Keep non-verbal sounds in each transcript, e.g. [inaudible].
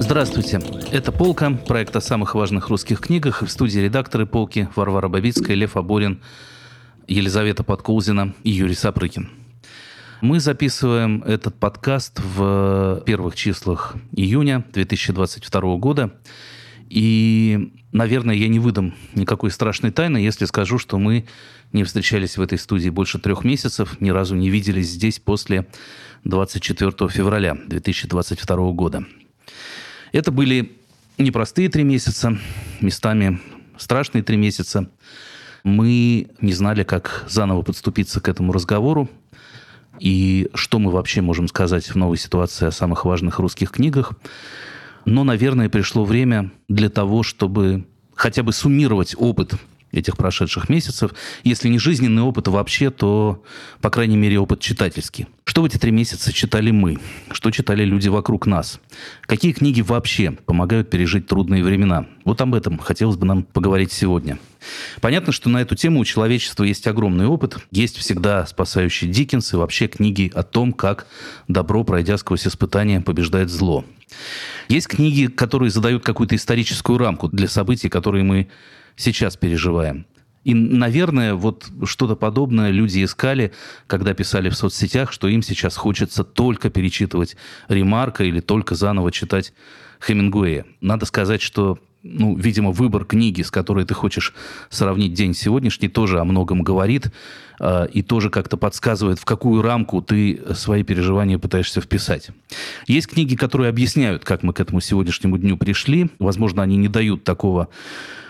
Здравствуйте. Это «Полка», проект о самых важных русских книгах. В студии редакторы «Полки» Варвара Бабицкая, Лев Аборин, Елизавета Подкулзина и Юрий Сапрыкин. Мы записываем этот подкаст в первых числах июня 2022 года. И, наверное, я не выдам никакой страшной тайны, если скажу, что мы не встречались в этой студии больше трех месяцев, ни разу не виделись здесь после 24 февраля 2022 года. Это были непростые три месяца, местами страшные три месяца. Мы не знали, как заново подступиться к этому разговору и что мы вообще можем сказать в новой ситуации о самых важных русских книгах. Но, наверное, пришло время для того, чтобы хотя бы суммировать опыт этих прошедших месяцев. Если не жизненный опыт вообще, то, по крайней мере, опыт читательский. Что в эти три месяца читали мы? Что читали люди вокруг нас? Какие книги вообще помогают пережить трудные времена? Вот об этом хотелось бы нам поговорить сегодня. Понятно, что на эту тему у человечества есть огромный опыт. Есть всегда спасающий Диккенс и вообще книги о том, как добро, пройдя сквозь испытания, побеждает зло. Есть книги, которые задают какую-то историческую рамку для событий, которые мы сейчас переживаем. И, наверное, вот что-то подобное люди искали, когда писали в соцсетях, что им сейчас хочется только перечитывать Ремарка или только заново читать Хемингуэя. Надо сказать, что ну, видимо, выбор книги, с которой ты хочешь сравнить день сегодняшний, тоже о многом говорит э, и тоже как-то подсказывает, в какую рамку ты свои переживания пытаешься вписать. Есть книги, которые объясняют, как мы к этому сегодняшнему дню пришли. Возможно, они не дают такого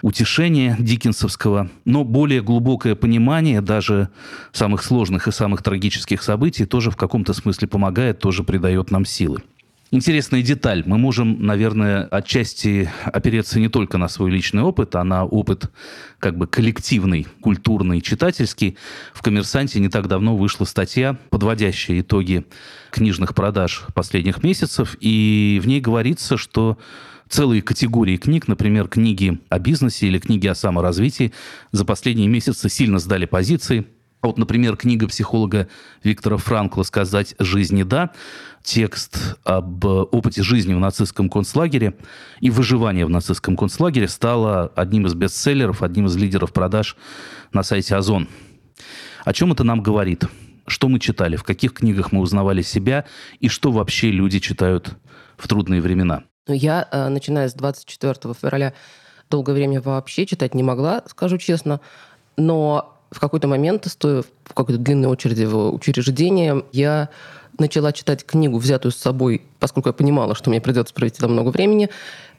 утешения диккенсовского, но более глубокое понимание даже самых сложных и самых трагических событий тоже в каком-то смысле помогает, тоже придает нам силы. Интересная деталь. Мы можем, наверное, отчасти опереться не только на свой личный опыт, а на опыт как бы коллективный, культурный, читательский. В «Коммерсанте» не так давно вышла статья, подводящая итоги книжных продаж последних месяцев, и в ней говорится, что целые категории книг, например, книги о бизнесе или книги о саморазвитии, за последние месяцы сильно сдали позиции. Вот, например, книга психолога Виктора Франкла «Сказать жизни да», текст об опыте жизни в нацистском концлагере и выживания в нацистском концлагере стала одним из бестселлеров, одним из лидеров продаж на сайте Озон. О чем это нам говорит? Что мы читали, в каких книгах мы узнавали себя и что вообще люди читают в трудные времена? Ну, я, э, начиная с 24 февраля, долгое время вообще читать не могла, скажу честно. Но в какой-то момент, стоя в какой-то длинной очереди в учреждение, я начала читать книгу, взятую с собой, поскольку я понимала, что мне придется провести там много времени,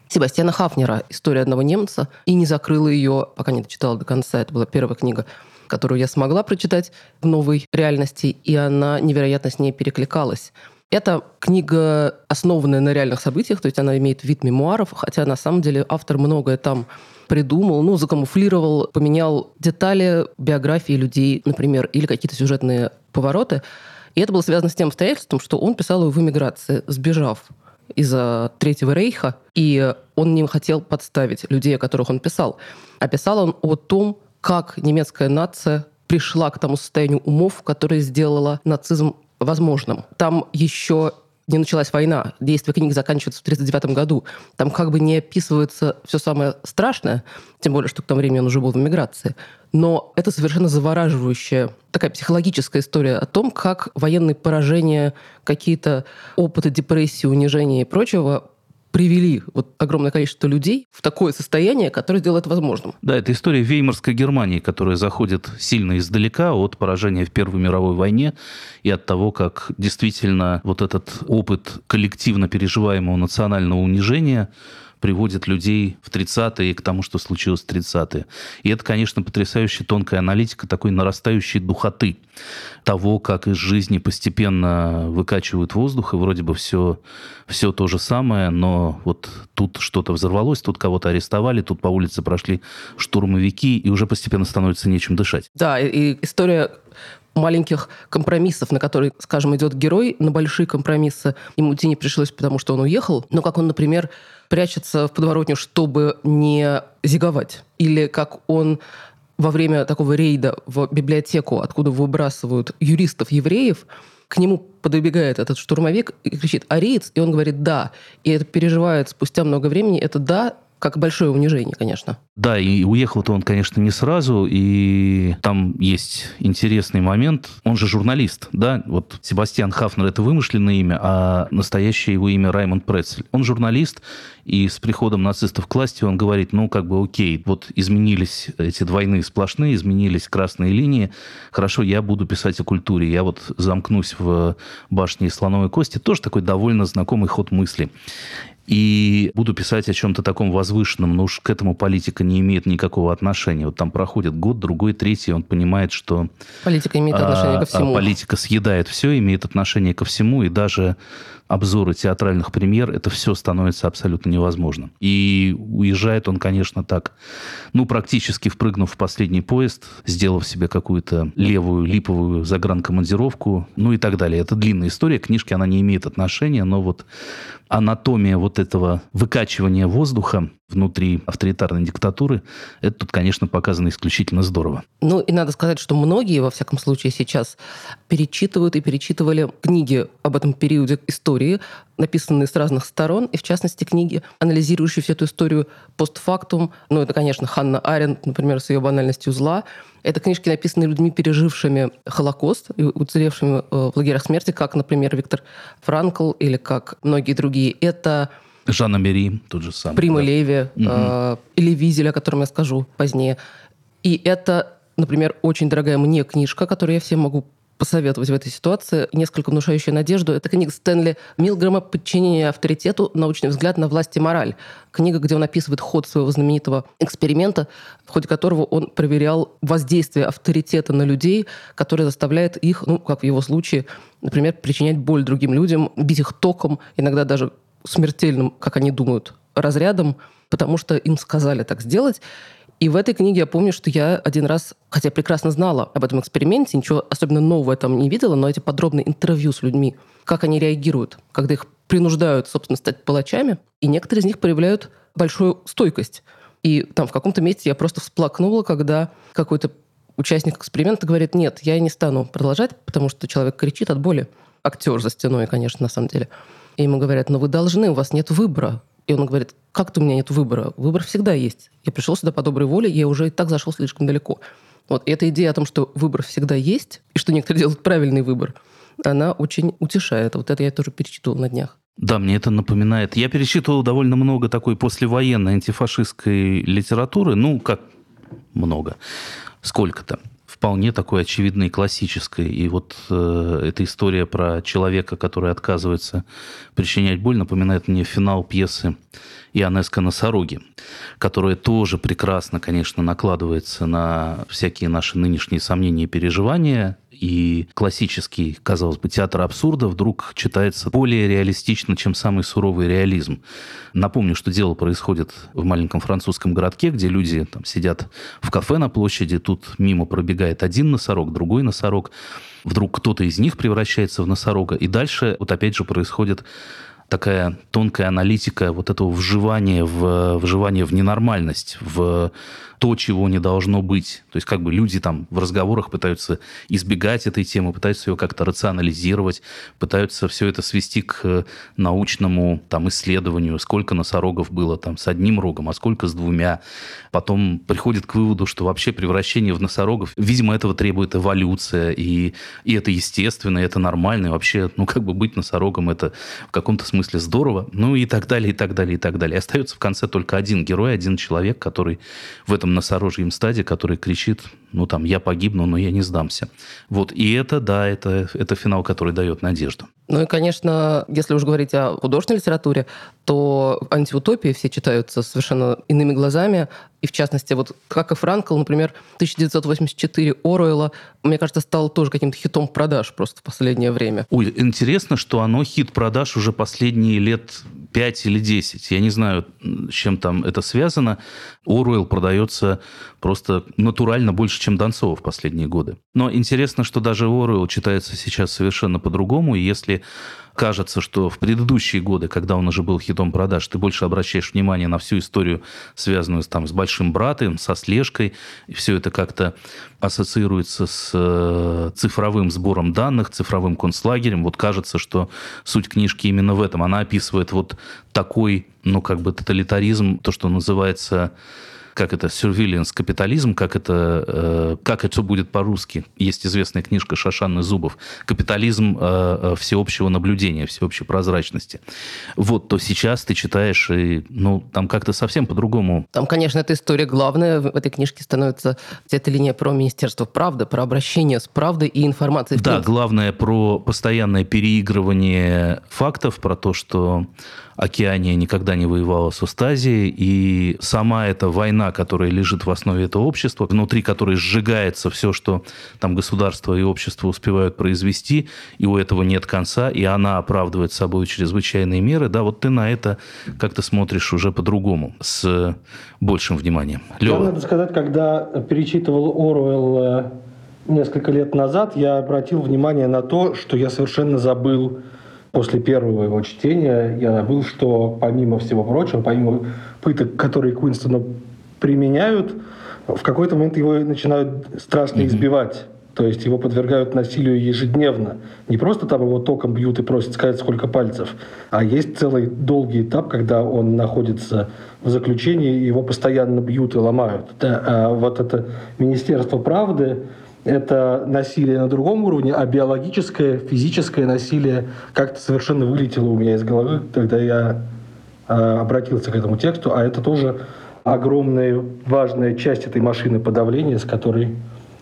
Себастьяна Хафнера «История одного немца», и не закрыла ее, пока не дочитала до конца. Это была первая книга, которую я смогла прочитать в новой реальности, и она невероятно с ней перекликалась. Это книга, основанная на реальных событиях, то есть она имеет вид мемуаров, хотя на самом деле автор многое там придумал, ну, закамуфлировал, поменял детали биографии людей, например, или какие-то сюжетные повороты. И это было связано с тем обстоятельством, что он писал его в эмиграции, сбежав из-за Третьего рейха, и он не хотел подставить людей, о которых он писал. А писал он о том, как немецкая нация пришла к тому состоянию умов, которое сделало нацизм возможным. Там еще не началась война, действие книг заканчивается в 1939 году. Там как бы не описывается все самое страшное, тем более, что к тому времени он уже был в эмиграции. Но это совершенно завораживающая такая психологическая история о том, как военные поражения, какие-то опыты депрессии, унижения и прочего привели вот огромное количество людей в такое состояние, которое сделает возможным. Да, это история Веймарской Германии, которая заходит сильно издалека от поражения в Первой мировой войне и от того, как действительно вот этот опыт коллективно переживаемого национального унижения приводит людей в 30-е к тому, что случилось в 30-е. И это, конечно, потрясающая тонкая аналитика такой нарастающей духоты того, как из жизни постепенно выкачивают воздух, и вроде бы все, все то же самое, но вот тут что-то взорвалось, тут кого-то арестовали, тут по улице прошли штурмовики, и уже постепенно становится нечем дышать. Да, и история маленьких компромиссов, на которые, скажем, идет герой, на большие компромиссы ему не пришлось, потому что он уехал. Но как он, например, прячется в подворотню, чтобы не зиговать. Или как он во время такого рейда в библиотеку, откуда выбрасывают юристов-евреев, к нему подбегает этот штурмовик и кричит «Ариец?» И он говорит «да». И это переживает спустя много времени. Это «да» как большое унижение, конечно. Да, и уехал-то он, конечно, не сразу, и там есть интересный момент. Он же журналист, да? Вот Себастьян Хафнер – это вымышленное имя, а настоящее его имя Раймонд Прецель. Он журналист, и с приходом нацистов к власти он говорит, ну, как бы окей, вот изменились эти двойные сплошные, изменились красные линии, хорошо, я буду писать о культуре, я вот замкнусь в башне слоновой кости. Тоже такой довольно знакомый ход мысли и буду писать о чем-то таком возвышенном, но уж к этому политика не имеет никакого отношения. Вот там проходит год, другой, третий, он понимает, что... Политика имеет отношение а, ко всему. А политика съедает все, имеет отношение ко всему, и даже обзоры театральных премьер, это все становится абсолютно невозможным. И уезжает он, конечно, так, ну, практически впрыгнув в последний поезд, сделав себе какую-то левую липовую загранкомандировку, ну и так далее. Это длинная история, книжки она не имеет отношения, но вот анатомия вот этого выкачивания воздуха внутри авторитарной диктатуры, это тут, конечно, показано исключительно здорово. Ну, и надо сказать, что многие, во всяком случае, сейчас перечитывают и перечитывали книги об этом периоде истории, написанные с разных сторон, и, в частности, книги, анализирующие всю эту историю постфактум. Ну, это, конечно, Ханна Аренд, например, с ее банальностью зла. Это книжки, написанные людьми, пережившими Холокост и уцелевшими э, в лагерях смерти, как, например, Виктор Франкл или как многие другие. Это Жанна Мери, тот же самый. Прима да. Леви угу. э, или Визель, о котором я скажу позднее. И это, например, очень дорогая мне книжка, которую я всем могу посоветовать в этой ситуации, несколько внушающая надежду. Это книга Стэнли Милгрэма «Подчинение авторитету. Научный взгляд на власть и мораль». Книга, где он описывает ход своего знаменитого эксперимента, в ходе которого он проверял воздействие авторитета на людей, которое заставляет их, ну, как в его случае, например, причинять боль другим людям, бить их током, иногда даже смертельным, как они думают, разрядом, потому что им сказали так сделать. И в этой книге я помню, что я один раз, хотя прекрасно знала об этом эксперименте, ничего особенно нового там не видела, но эти подробные интервью с людьми, как они реагируют, когда их принуждают, собственно, стать палачами, и некоторые из них проявляют большую стойкость. И там в каком-то месте я просто всплакнула, когда какой-то участник эксперимента говорит, нет, я не стану продолжать, потому что человек кричит от боли. Актер за стеной, конечно, на самом деле. И ему говорят, но вы должны, у вас нет выбора. И он говорит, как-то у меня нет выбора. Выбор всегда есть. Я пришел сюда по доброй воле, я уже и так зашел слишком далеко. Вот. И эта идея о том, что выбор всегда есть, и что некоторые делают правильный выбор, она очень утешает. Вот это я тоже перечитывал на днях. Да, мне это напоминает. Я перечитывал довольно много такой послевоенной антифашистской литературы. Ну, как много. Сколько-то вполне такой очевидной классической. И вот э, эта история про человека, который отказывается причинять боль, напоминает мне финал пьесы Ионеско «Носороги», которая тоже прекрасно, конечно, накладывается на всякие наши нынешние сомнения и переживания. И классический, казалось бы, театр абсурда вдруг читается более реалистично, чем самый суровый реализм. Напомню, что дело происходит в маленьком французском городке, где люди там сидят в кафе на площади, тут мимо пробегает один носорог, другой носорог. Вдруг кто-то из них превращается в носорога. И дальше вот опять же происходит такая тонкая аналитика вот этого вживания в, вживания в ненормальность, в то, чего не должно быть. То есть как бы люди там в разговорах пытаются избегать этой темы, пытаются ее как-то рационализировать, пытаются все это свести к научному там исследованию, сколько носорогов было там с одним рогом, а сколько с двумя. Потом приходит к выводу, что вообще превращение в носорогов, видимо, этого требует эволюция, и, и это естественно, и это нормально, и вообще, ну как бы быть носорогом, это в каком-то смысле здорово, ну и так далее, и так далее, и так далее. Остается в конце только один герой, один человек, который в этом носорожьем стаде, который кричит, ну там, я погибну, но я не сдамся. Вот, и это, да, это, это финал, который дает надежду. Ну и, конечно, если уж говорить о художественной литературе, то антиутопии все читаются совершенно иными глазами. И в частности, вот как и Франкл, например, 1984 Оруэлла, мне кажется, стал тоже каким-то хитом продаж просто в последнее время. Ой, интересно, что оно хит продаж уже последние лет 5 или 10. Я не знаю, с чем там это связано. Оруэлл продается просто натурально больше, чем Донцова в последние годы. Но интересно, что даже Оруэлл читается сейчас совершенно по-другому. И если кажется, что в предыдущие годы, когда он уже был хитом продаж, ты больше обращаешь внимание на всю историю, связанную там, с большим братом, со слежкой, и все это как-то ассоциируется с э, цифровым сбором данных, цифровым концлагерем. Вот кажется, что суть книжки именно в этом. Она описывает вот такой, ну, как бы тоталитаризм, то, что называется как это, surveillance капитализм, как это, э, как это будет по-русски. Есть известная книжка Шашанны Зубов. Капитализм э, э, всеобщего наблюдения, всеобщей прозрачности. Вот, то сейчас ты читаешь, и, ну, там как-то совсем по-другому. Там, конечно, эта история главная в этой книжке становится эта линия про Министерство правды, про обращение с правдой и информацией. Да, главное про постоянное переигрывание фактов, про то, что Океания никогда не воевала с Устазией, и сама эта война, которая лежит в основе этого общества, внутри которой сжигается все, что там государство и общество успевают произвести, и у этого нет конца, и она оправдывает собой чрезвычайные меры, да, вот ты на это как-то смотришь уже по-другому, с большим вниманием. Лева. Я, надо сказать, когда перечитывал Оруэлл э, несколько лет назад, я обратил внимание на то, что я совершенно забыл после первого его чтения я забыл, что помимо всего прочего, помимо пыток, которые Куинстону применяют, в какой-то момент его начинают страшно mm-hmm. избивать. То есть его подвергают насилию ежедневно. Не просто там его током бьют и просят сказать, сколько пальцев, а есть целый долгий этап, когда он находится в заключении, его постоянно бьют и ломают. Да, а вот это Министерство правды, это насилие на другом уровне, а биологическое, физическое насилие как-то совершенно вылетело у меня из головы, когда я э, обратился к этому тексту, а это тоже огромная важная часть этой машины подавления, с которой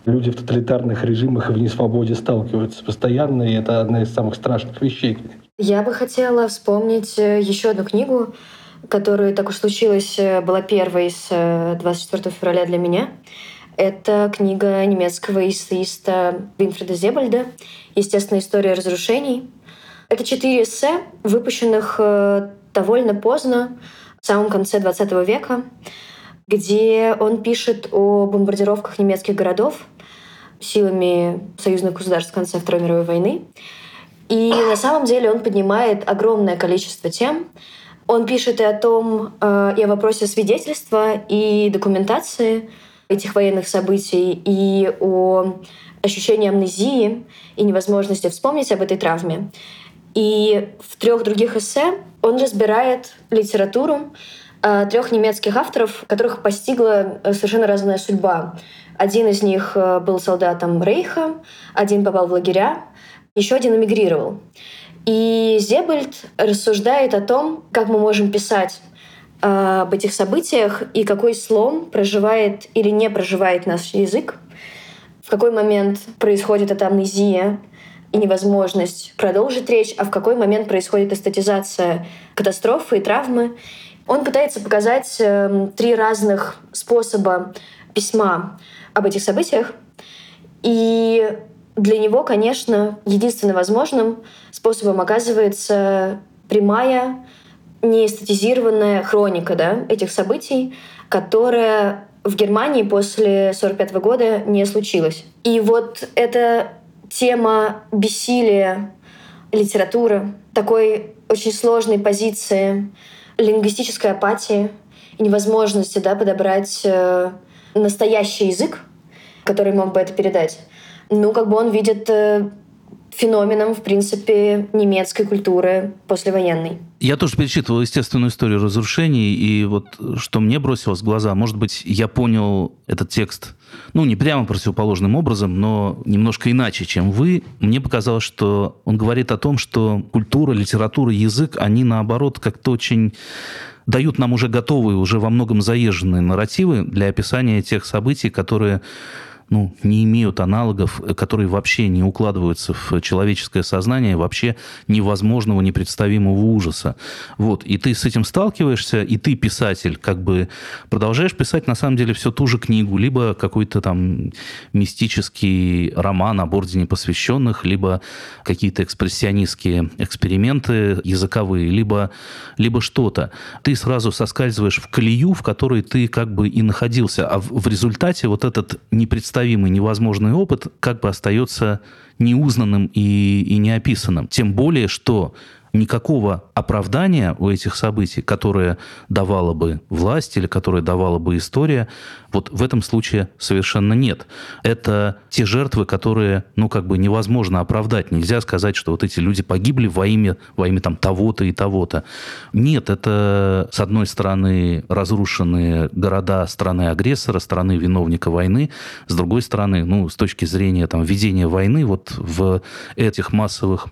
люди в тоталитарных режимах и в несвободе сталкиваются постоянно, и это одна из самых страшных вещей. Я бы хотела вспомнить э, еще одну книгу, которая, так уж случилось, э, была первой с 24 февраля для меня. Это книга немецкого эссеиста Винфреда Зебальда «Естественная история разрушений». Это четыре эссе, выпущенных э, довольно поздно, в самом конце XX века, где он пишет о бомбардировках немецких городов силами союзных государств в конце Второй мировой войны. И на самом деле он поднимает огромное количество тем. Он пишет и о том, э, и о вопросе свидетельства и документации — этих военных событий и о ощущении амнезии и невозможности вспомнить об этой травме. И в трех других эссе он разбирает литературу э, трех немецких авторов, которых постигла э, совершенно разная судьба. Один из них э, был солдатом Рейха, один попал в лагеря, еще один эмигрировал. И Зебальд рассуждает о том, как мы можем писать об этих событиях и какой слом проживает или не проживает наш язык, в какой момент происходит эта амнезия и невозможность продолжить речь, а в какой момент происходит эстетизация катастрофы и травмы. Он пытается показать э, три разных способа письма об этих событиях. И для него, конечно, единственным возможным способом оказывается прямая не эстетизированная хроника да, этих событий, которая в Германии после 1945 года не случилась. И вот эта тема бессилия литературы, такой очень сложной позиции лингвистической апатии и невозможности да, подобрать э, настоящий язык, который мог бы это передать. Ну, как бы он видит э, феноменом, в принципе, немецкой культуры послевоенной. Я тоже перечитывал естественную историю разрушений, и вот что мне бросилось в глаза, может быть, я понял этот текст, ну, не прямо противоположным образом, но немножко иначе, чем вы. Мне показалось, что он говорит о том, что культура, литература, язык, они, наоборот, как-то очень дают нам уже готовые, уже во многом заезженные нарративы для описания тех событий, которые ну, не имеют аналогов, которые вообще не укладываются в человеческое сознание, вообще невозможного, непредставимого ужаса. Вот. И ты с этим сталкиваешься, и ты, писатель, как бы продолжаешь писать, на самом деле, все ту же книгу, либо какой-то там мистический роман об ордене посвященных, либо какие-то экспрессионистские эксперименты языковые, либо, либо что-то. Ты сразу соскальзываешь в колею, в которой ты как бы и находился, а в, в результате вот этот непредставимый, невозможный опыт как бы остается неузнанным и, и неописанным. Тем более, что никакого оправдания у этих событий, которое давала бы власть или которое давала бы история, вот в этом случае совершенно нет. Это те жертвы, которые, ну, как бы невозможно оправдать. Нельзя сказать, что вот эти люди погибли во имя, во имя там того-то и того-то. Нет, это, с одной стороны, разрушенные города страны-агрессора, страны виновника войны, с другой стороны, ну, с точки зрения там, ведения войны, вот в этих массовых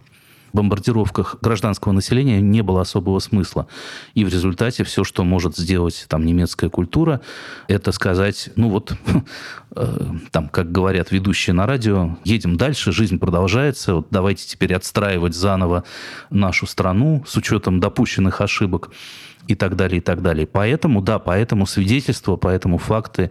бомбардировках гражданского населения не было особого смысла. И в результате все, что может сделать там немецкая культура, это сказать, ну вот, [laughs] э, там, как говорят ведущие на радио, едем дальше, жизнь продолжается, вот давайте теперь отстраивать заново нашу страну с учетом допущенных ошибок и так далее, и так далее. Поэтому, да, поэтому свидетельства, поэтому факты,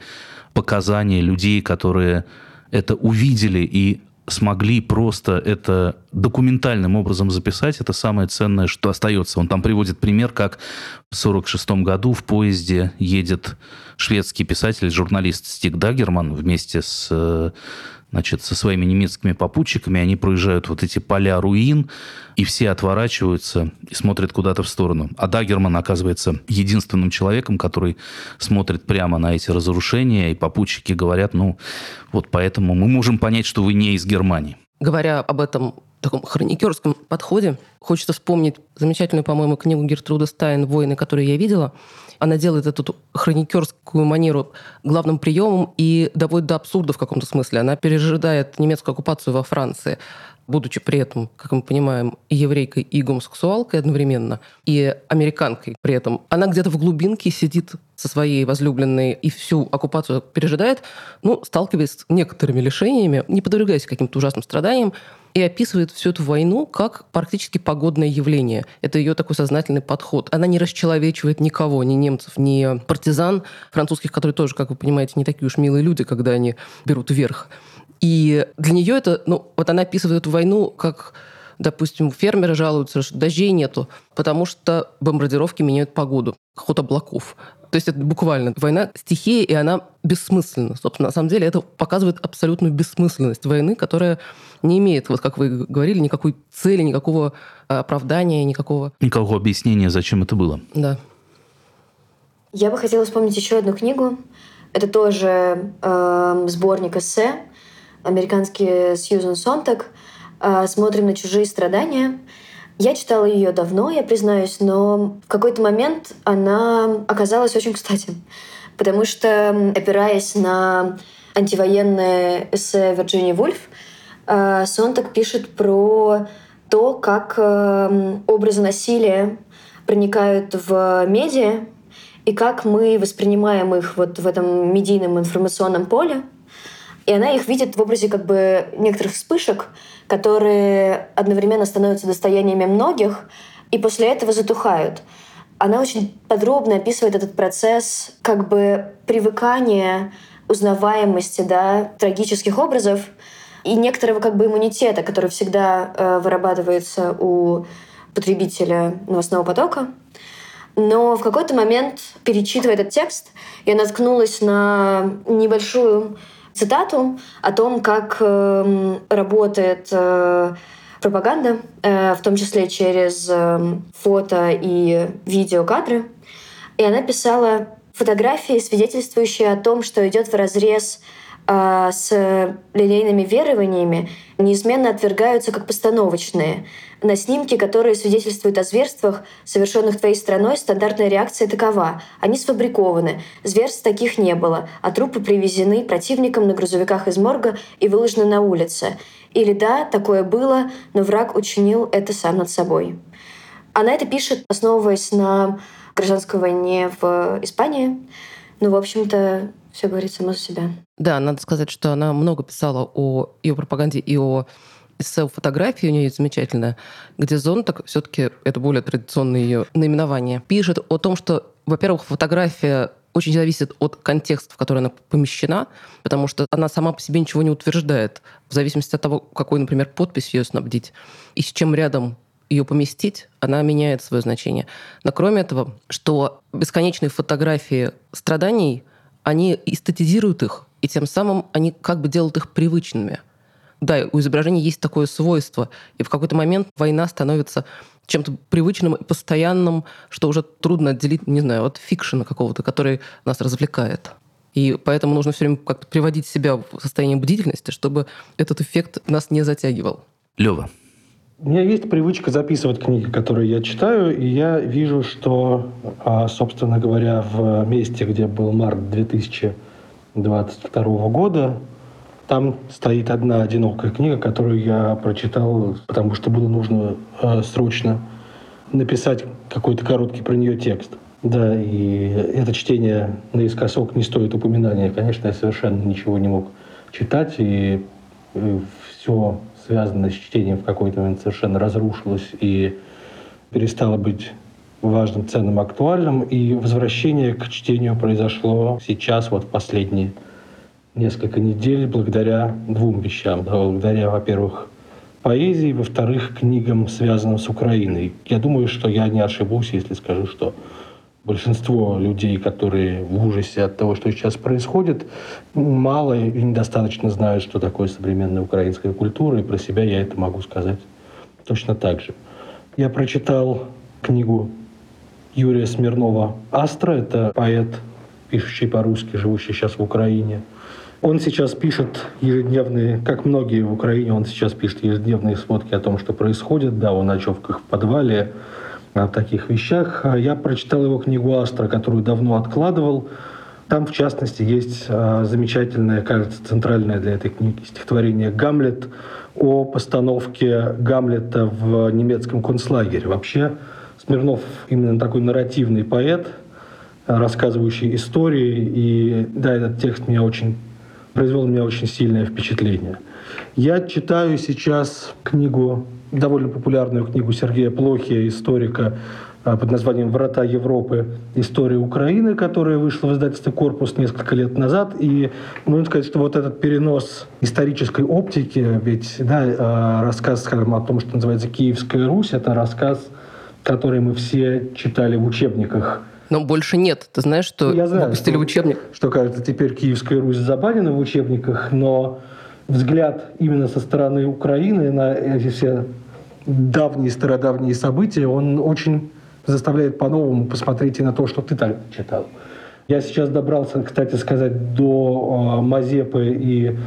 показания людей, которые это увидели и смогли просто это документальным образом записать, это самое ценное, что остается. Он там приводит пример, как в 1946 году в поезде едет шведский писатель, журналист Стик Дагерман вместе с э, значит, со своими немецкими попутчиками, они проезжают вот эти поля руин, и все отворачиваются и смотрят куда-то в сторону. А Дагерман оказывается единственным человеком, который смотрит прямо на эти разрушения, и попутчики говорят, ну, вот поэтому мы можем понять, что вы не из Германии. Говоря об этом таком хроникерском подходе, хочется вспомнить замечательную, по-моему, книгу Гертруда Стайн «Войны, которые я видела», она делает эту хроникерскую манеру главным приемом и доводит до абсурда в каком-то смысле. Она пережидает немецкую оккупацию во Франции будучи при этом, как мы понимаем, и еврейкой, и гомосексуалкой одновременно, и американкой при этом, она где-то в глубинке сидит со своей возлюбленной и всю оккупацию пережидает, ну, сталкиваясь с некоторыми лишениями, не подвергаясь каким-то ужасным страданиям, и описывает всю эту войну как практически погодное явление. Это ее такой сознательный подход. Она не расчеловечивает никого, ни немцев, ни партизан французских, которые тоже, как вы понимаете, не такие уж милые люди, когда они берут верх. И для нее это, ну, вот она описывает эту войну как допустим, фермеры жалуются, что дождей нету, потому что бомбардировки меняют погоду, ход облаков. То есть это буквально война стихии, и она бессмысленна. Собственно, на самом деле это показывает абсолютную бессмысленность войны, которая не имеет, вот как вы говорили, никакой цели, никакого оправдания, никакого... Никакого объяснения, зачем это было. Да. Я бы хотела вспомнить еще одну книгу. Это тоже э, сборник эссе американский Сьюзен Сонтак а, «Смотрим на чужие страдания». Я читала ее давно, я признаюсь, но в какой-то момент она оказалась очень кстати. Потому что, опираясь на антивоенное эссе Вирджинии Вульф, а, Сонтак пишет про то, как а, образы насилия проникают в медиа, и как мы воспринимаем их вот в этом медийном информационном поле. И она их видит в образе как бы некоторых вспышек, которые одновременно становятся достояниями многих и после этого затухают. Она очень подробно описывает этот процесс как бы привыкания, узнаваемости да, трагических образов и некоторого как бы иммунитета, который всегда э, вырабатывается у потребителя новостного потока. Но в какой-то момент, перечитывая этот текст, я наткнулась на небольшую цитату о том, как э, работает э, пропаганда, э, в том числе через э, фото и видеокадры. И она писала фотографии, свидетельствующие о том, что идет в разрез э, с лилейными верованиями, неизменно отвергаются как постановочные. На снимке, которые свидетельствуют о зверствах, совершенных твоей страной, стандартная реакция такова. Они сфабрикованы. Зверств таких не было, а трупы привезены противником на грузовиках из морга и выложены на улице. Или да, такое было, но враг учинил это сам над собой. Она это пишет, основываясь на гражданской войне в Испании. Ну, в общем-то, все говорит само за себя. Да, надо сказать, что она много писала о ее пропаганде и о эссе фотографии у нее есть замечательная, где зонтик, все-таки это более традиционное ее наименование, пишет о том, что, во-первых, фотография очень зависит от контекста, в который она помещена, потому что она сама по себе ничего не утверждает, в зависимости от того, какой, например, подпись ее снабдить, и с чем рядом ее поместить, она меняет свое значение. Но кроме этого, что бесконечные фотографии страданий, они эстетизируют их, и тем самым они как бы делают их привычными. Да, у изображения есть такое свойство, и в какой-то момент война становится чем-то привычным и постоянным, что уже трудно отделить, не знаю, от фикшена какого-то, который нас развлекает. И поэтому нужно все время как-то приводить себя в состояние бдительности, чтобы этот эффект нас не затягивал. Лева, у меня есть привычка записывать книги, которые я читаю, и я вижу, что, а, собственно говоря, в месте, где был март 2022 года, там стоит одна одинокая книга, которую я прочитал, потому что было нужно э, срочно написать какой-то короткий про нее текст. Да, и это чтение наискосок не стоит упоминания. Конечно, я совершенно ничего не мог читать, и все связанное с чтением в какой-то момент совершенно разрушилось и перестало быть важным, ценным, актуальным. И возвращение к чтению произошло сейчас, вот в последние несколько недель, благодаря двум вещам. Да, благодаря, во-первых, поэзии, во-вторых, книгам, связанным с Украиной. Я думаю, что я не ошибусь, если скажу, что большинство людей, которые в ужасе от того, что сейчас происходит, мало и недостаточно знают, что такое современная украинская культура, и про себя я это могу сказать точно так же. Я прочитал книгу Юрия Смирнова «Астра». Это поэт, пишущий по-русски, живущий сейчас в Украине. Он сейчас пишет ежедневные, как многие в Украине, он сейчас пишет ежедневные сводки о том, что происходит. Да, о ночевках в подвале, о таких вещах. А я прочитал его книгу «Астра», которую давно откладывал. Там, в частности, есть а, замечательное, кажется, центральное для этой книги стихотворение «Гамлет» о постановке Гамлета в немецком концлагере. Вообще, Смирнов именно такой нарративный поэт, рассказывающий истории. И да, этот текст меня очень произвел меня очень сильное впечатление. Я читаю сейчас книгу довольно популярную книгу Сергея Плохия, историка а, под названием «Врата Европы. История Украины», которая вышла в издательстве «Корпус» несколько лет назад. И можно сказать, что вот этот перенос исторической оптики, ведь да, а, рассказ, скажем, о том, что называется «Киевская Русь», это рассказ, который мы все читали в учебниках но больше нет. Ты знаешь, что Я знаю, выпустили что, учебник? Что, кажется, теперь Киевская Русь забанена в учебниках, но взгляд именно со стороны Украины на эти все давние, стародавние события, он очень заставляет по-новому посмотреть и на то, что ты так читал. Я сейчас добрался, кстати сказать, до э, Мазепы и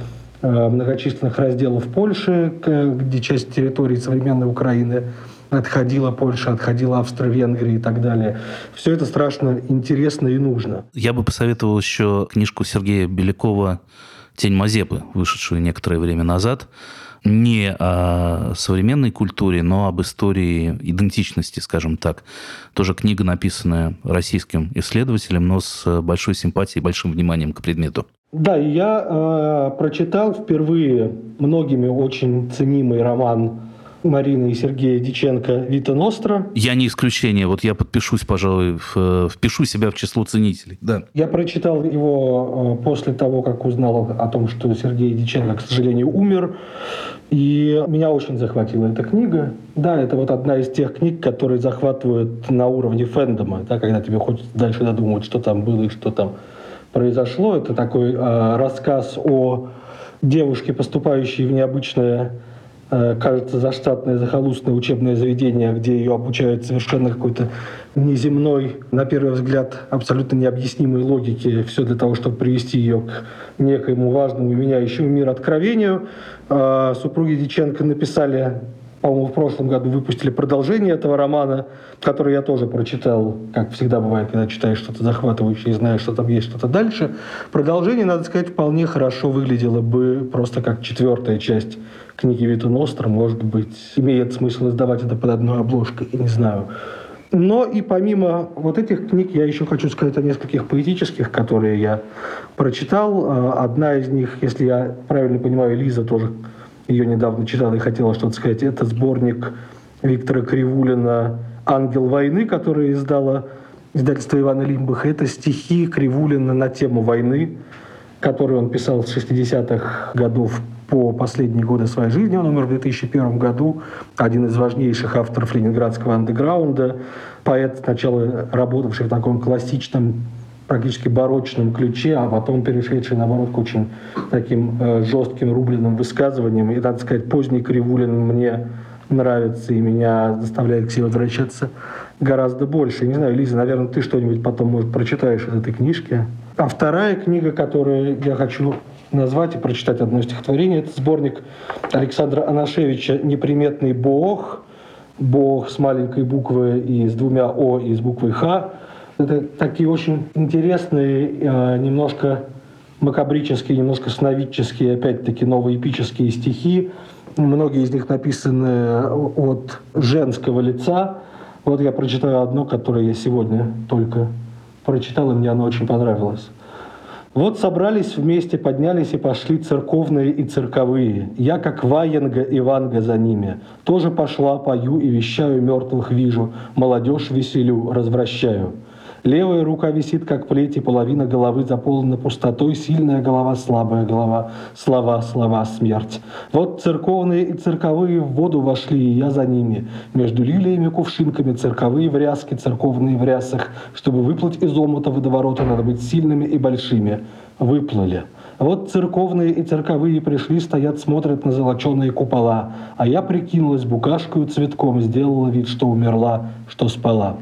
э, многочисленных разделов Польши, где часть территории современной Украины отходила Польша, отходила Австро-Венгрия и так далее. Все это страшно интересно и нужно. Я бы посоветовал еще книжку Сергея Белякова «Тень Мазепы», вышедшую некоторое время назад не о современной культуре, но об истории идентичности, скажем так. Тоже книга, написанная российским исследователем, но с большой симпатией большим вниманием к предмету. Да, я э, прочитал впервые многими очень ценимый роман Марины и Сергея Диченко «Вита Ностра». Я не исключение. Вот я подпишусь, пожалуй, в, впишу себя в число ценителей. Да. Я прочитал его э, после того, как узнал о том, что Сергей Диченко, к сожалению, умер. И меня очень захватила эта книга. Да, это вот одна из тех книг, которые захватывают на уровне фэндома, да, когда тебе хочется дальше додумывать, что там было и что там произошло. Это такой э, рассказ о девушке, поступающей в необычное Э, кажется, заштатное, захолустное учебное заведение, где ее обучают совершенно какой-то неземной, на первый взгляд, абсолютно необъяснимой логике, все для того, чтобы привести ее к некоему важному и меняющему мир откровению. А супруги Диченко написали по-моему, в прошлом году выпустили продолжение этого романа, который я тоже прочитал, как всегда бывает, когда читаешь что-то захватывающее и знаешь, что там есть что-то дальше. Продолжение, надо сказать, вполне хорошо выглядело бы просто как четвертая часть книги Виту Ностра. Может быть, имеет смысл издавать это под одной обложкой, я не знаю. Но и помимо вот этих книг, я еще хочу сказать о нескольких поэтических, которые я прочитал. Э, одна из них, если я правильно понимаю, Лиза тоже ее недавно читала и хотела что-то сказать, это сборник Виктора Кривулина «Ангел войны», который издала издательство Ивана Лимбаха. Это стихи Кривулина на тему войны, которые он писал с 60-х годов по последние годы своей жизни. Он умер в 2001 году. Один из важнейших авторов ленинградского андеграунда. Поэт, сначала работавший в таком классичном практически барочном ключе, а потом перешедший, наоборот, к очень таким э, жестким рубленным высказываниям. И, надо сказать, поздний Кривулин мне нравится и меня заставляет к себе возвращаться гораздо больше. Не знаю, Лиза, наверное, ты что-нибудь потом, может, прочитаешь из этой книжки. А вторая книга, которую я хочу назвать и прочитать одно стихотворение, это сборник Александра Анашевича «Неприметный Бог», Бог с маленькой буквы и с двумя О и с буквой Х. Это такие очень интересные, э, немножко макабрические, немножко сновидческие, опять-таки новоэпические стихи. Многие из них написаны от женского лица. Вот я прочитаю одно, которое я сегодня только прочитал, и мне оно очень понравилось. Вот собрались вместе, поднялись и пошли церковные и цирковые. Я, как Ваенга и Ванга за ними, тоже пошла, пою и вещаю, мертвых вижу, молодежь веселю, развращаю. Левая рука висит, как плеть, и половина головы заполнена пустотой, сильная голова, слабая голова, слова, слова, смерть. Вот церковные и цирковые в воду вошли, и я за ними. Между лилиями, кувшинками, цирковые в ряске, церковные в рясах. Чтобы выплыть из омута водоворота, надо быть сильными и большими. Выплыли. Вот церковные и цирковые пришли, стоят, смотрят на золоченые купола. А я прикинулась букашкою цветком, сделала вид, что умерла, что спала.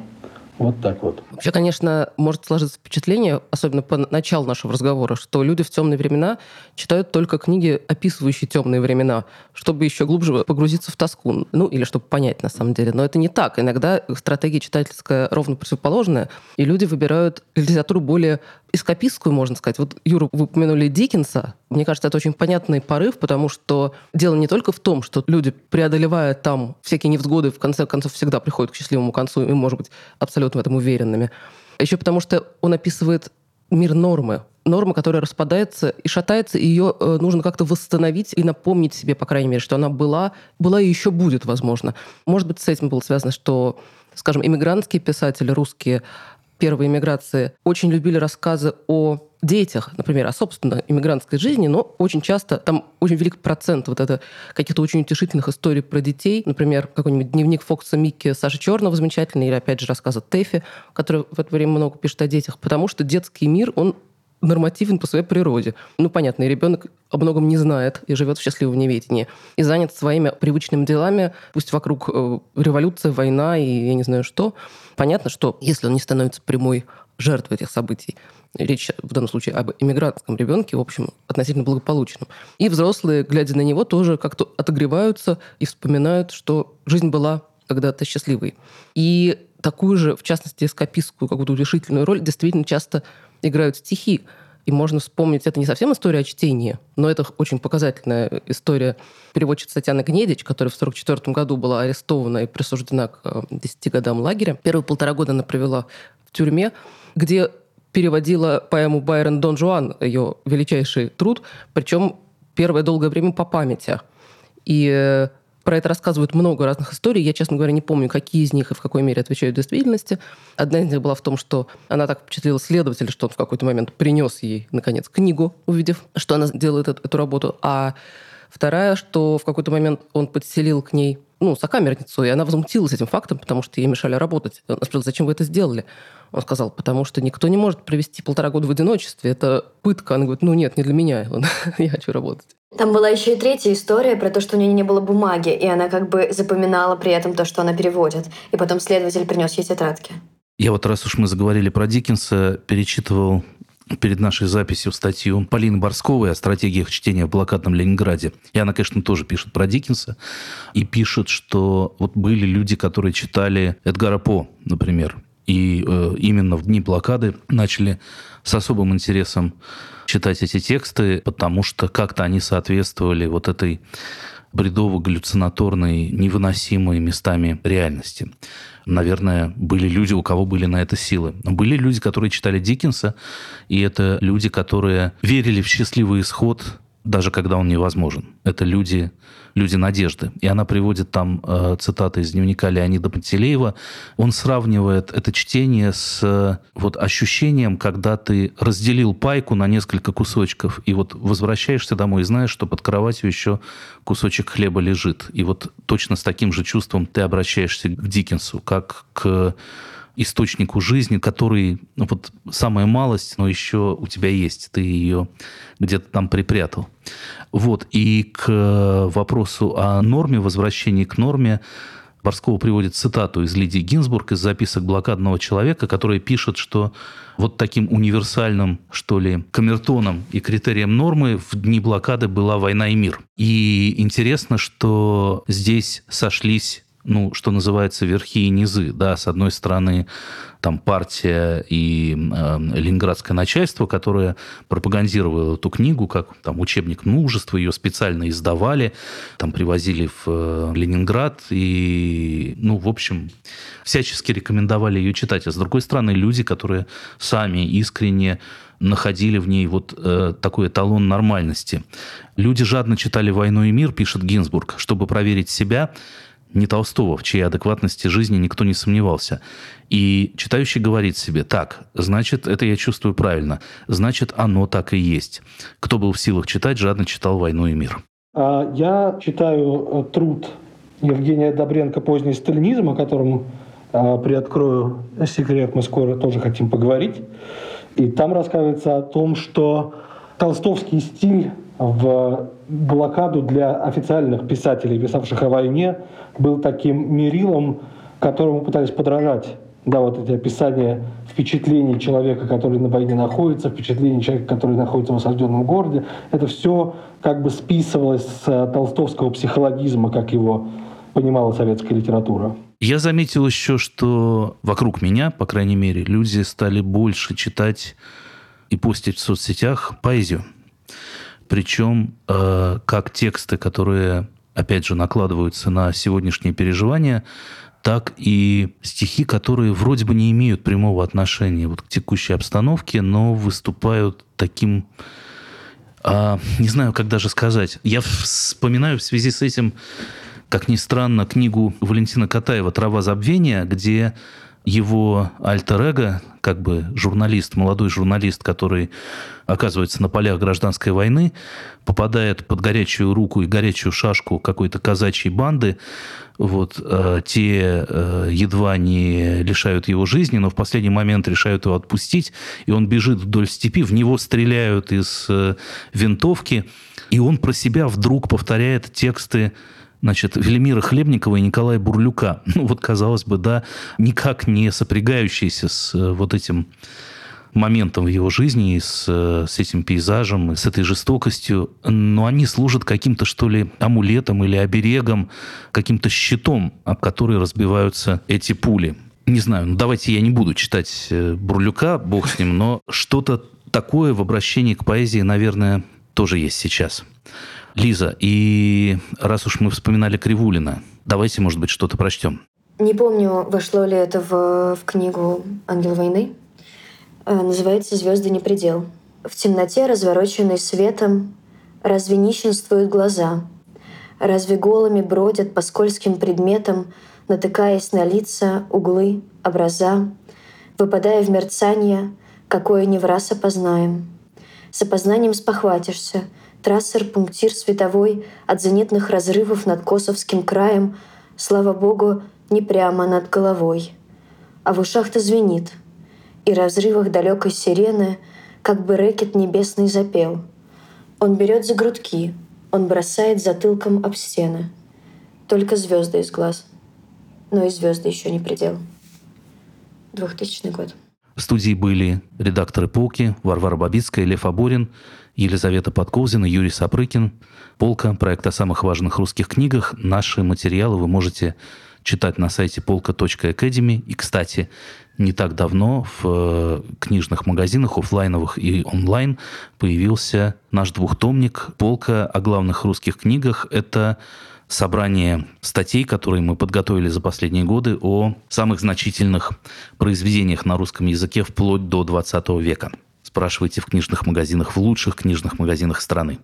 Вот так вот. Вообще, конечно, может сложиться впечатление, особенно по началу нашего разговора, что люди в темные времена читают только книги, описывающие темные времена, чтобы еще глубже погрузиться в тоску. Ну, или чтобы понять, на самом деле. Но это не так. Иногда стратегия читательская ровно противоположная, и люди выбирают литературу более эскапистскую, можно сказать. Вот, Юра, вы упомянули Диккенса. Мне кажется, это очень понятный порыв, потому что дело не только в том, что люди, преодолевая там всякие невзгоды, в конце концов всегда приходят к счастливому концу и, может быть, абсолютно в этом уверенными. Еще потому что он описывает мир нормы, норма, которая распадается и шатается, и ее э, нужно как-то восстановить и напомнить себе, по крайней мере, что она была, была и еще будет, возможно. Может быть, с этим было связано, что, скажем, иммигрантские писатели русские первой иммиграции очень любили рассказы о детях, например, о собственно иммигрантской жизни, но очень часто там очень велик процент вот это каких-то очень утешительных историй про детей. Например, какой-нибудь дневник Фокса Микки Саши Черного замечательный, или опять же рассказы Тэфи, который в это время много пишет о детях, потому что детский мир, он нормативен по своей природе. Ну, понятно, и ребенок о многом не знает и живет в счастливом неведении. И занят своими привычными делами, пусть вокруг э, революция, война и я не знаю что. Понятно, что если он не становится прямой жертвой этих событий, речь в данном случае об иммигрантском ребенке, в общем, относительно благополучном. И взрослые, глядя на него, тоже как-то отогреваются и вспоминают, что жизнь была когда-то счастливой. И такую же, в частности, эскапистскую какую-то решительную роль действительно часто играют стихи. И можно вспомнить, это не совсем история о чтении, но это очень показательная история переводчицы Татьяны Гнедич, которая в 1944 году была арестована и присуждена к 10 э, годам лагеря. Первые полтора года она провела в тюрьме, где переводила поэму Байрон «Дон Жуан», ее величайший труд, причем первое долгое время по памяти. И э, про это рассказывают много разных историй. Я, честно говоря, не помню, какие из них и в какой мере отвечают действительности. Одна из них была в том, что она так впечатлила следователя, что он в какой-то момент принес ей, наконец, книгу, увидев, что она делает эту, эту работу. А вторая, что в какой-то момент он подселил к ней ну, сокамерницу, и она возмутилась этим фактом, потому что ей мешали работать. Она спросила, зачем вы это сделали? Он сказал, потому что никто не может провести полтора года в одиночестве. Это пытка. Она говорит, ну нет, не для меня. [laughs] Я хочу работать. Там была еще и третья история про то, что у нее не было бумаги, и она как бы запоминала при этом то, что она переводит. И потом следователь принес ей тетрадки. Я вот раз уж мы заговорили про Диккенса, перечитывал перед нашей записью статью Полины Борсковой о стратегиях чтения в блокадном Ленинграде. И она, конечно, тоже пишет про Диккенса. И пишет, что вот были люди, которые читали Эдгара По, например. И э, именно в дни блокады начали с особым интересом читать эти тексты, потому что как-то они соответствовали вот этой бредово-галлюцинаторной, невыносимой местами реальности. Наверное, были люди, у кого были на это силы. Были люди, которые читали Диккенса, и это люди, которые верили в счастливый исход, даже когда он невозможен. Это люди, люди надежды. И она приводит там э, цитаты из дневника Леонида Пантелеева. Он сравнивает это чтение с э, вот ощущением, когда ты разделил пайку на несколько кусочков, и вот возвращаешься домой и знаешь, что под кроватью еще кусочек хлеба лежит. И вот точно с таким же чувством ты обращаешься к Диккенсу, как к источнику жизни, который, ну, вот самая малость, но еще у тебя есть, ты ее где-то там припрятал. Вот, и к вопросу о норме, возвращении к норме, Борского приводит цитату из Лидии Гинзбург из записок блокадного человека, который пишет, что вот таким универсальным, что ли, камертоном и критерием нормы в дни блокады была война и мир. И интересно, что здесь сошлись ну, что называется, верхи и низы. Да, с одной стороны, там партия и э, ленинградское начальство, которое пропагандировало эту книгу как там учебник мужества, ее специально издавали, там привозили в э, Ленинград и, ну, в общем, всячески рекомендовали ее читать. А с другой стороны, люди, которые сами искренне находили в ней вот э, такой эталон нормальности. Люди жадно читали «Войну и мир», пишет Гинзбург, чтобы проверить себя, не Толстого, в чьей адекватности жизни никто не сомневался. И читающий говорит себе, так, значит, это я чувствую правильно, значит, оно так и есть. Кто был в силах читать, жадно читал «Войну и мир». А, я читаю э, труд Евгения Добренко «Поздний сталинизм», о котором а, приоткрою секрет, мы скоро тоже хотим поговорить. И там рассказывается о том, что толстовский стиль в блокаду для официальных писателей, писавших о войне, был таким мерилом, которому пытались подражать. Да, вот эти описания впечатлений человека, который на войне находится, впечатлений человека, который находится в осажденном городе, это все как бы списывалось с э, толстовского психологизма, как его понимала советская литература. Я заметил еще, что вокруг меня, по крайней мере, люди стали больше читать и постить в соцсетях поэзию. Причем э, как тексты, которые, опять же, накладываются на сегодняшние переживания, так и стихи, которые вроде бы не имеют прямого отношения вот к текущей обстановке, но выступают таким, а, не знаю, как даже сказать. Я вспоминаю в связи с этим, как ни странно, книгу Валентина Катаева «Трава забвения», где его альтер как бы журналист, молодой журналист, который оказывается на полях гражданской войны, попадает под горячую руку и горячую шашку какой-то казачьей банды. Вот, э, те э, едва не лишают его жизни, но в последний момент решают его отпустить, и он бежит вдоль степи, в него стреляют из э, винтовки, и он про себя вдруг повторяет тексты значит, Велимира Хлебникова и Николая Бурлюка. [laughs] Ну, вот, казалось бы, да, никак не сопрягающиеся с э, вот этим моментом в его жизни, с, э, с этим пейзажем, с этой жестокостью, но они служат каким-то, что ли, амулетом или оберегом, каким-то щитом, об который разбиваются эти пули. Не знаю, ну давайте я не буду читать э, Бурлюка, бог с ним, но что-то такое в обращении к поэзии, наверное, тоже есть сейчас. Лиза, и раз уж мы вспоминали Кривулина, давайте, может быть, что-то прочтем. Не помню, вошло ли это в, в книгу «Ангел войны». Э, называется «Звезды не предел». В темноте, развороченной светом, разве нищенствуют глаза? Разве голыми бродят по скользким предметам, натыкаясь на лица, углы, образа, выпадая в мерцание, какое не в раз опознаем? С опознанием спохватишься — Трассер, пунктир световой от занятных разрывов над Косовским краем, слава богу, не прямо над головой. А в ушах-то звенит, и разрывах далекой сирены как бы рэкет небесный запел. Он берет за грудки, он бросает затылком об стены. Только звезды из глаз. Но и звезды еще не предел. 2000 год. В студии были редакторы «Полки» Варвара Бабицкая, Лев Аборин, Елизавета Подколзина, Юрий Сапрыкин. «Полка» – проект о самых важных русских книгах. Наши материалы вы можете читать на сайте полка.academy. И, кстати, не так давно в э, книжных магазинах, офлайновых и онлайн, появился наш двухтомник «Полка о главных русских книгах». Это собрание статей, которые мы подготовили за последние годы о самых значительных произведениях на русском языке вплоть до 20 века. Спрашивайте в книжных магазинах, в лучших книжных магазинах страны.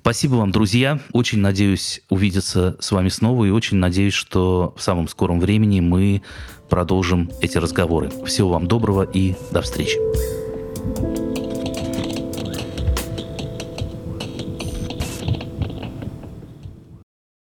Спасибо вам, друзья. Очень надеюсь увидеться с вами снова и очень надеюсь, что в самом скором времени мы продолжим эти разговоры. Всего вам доброго и до встречи.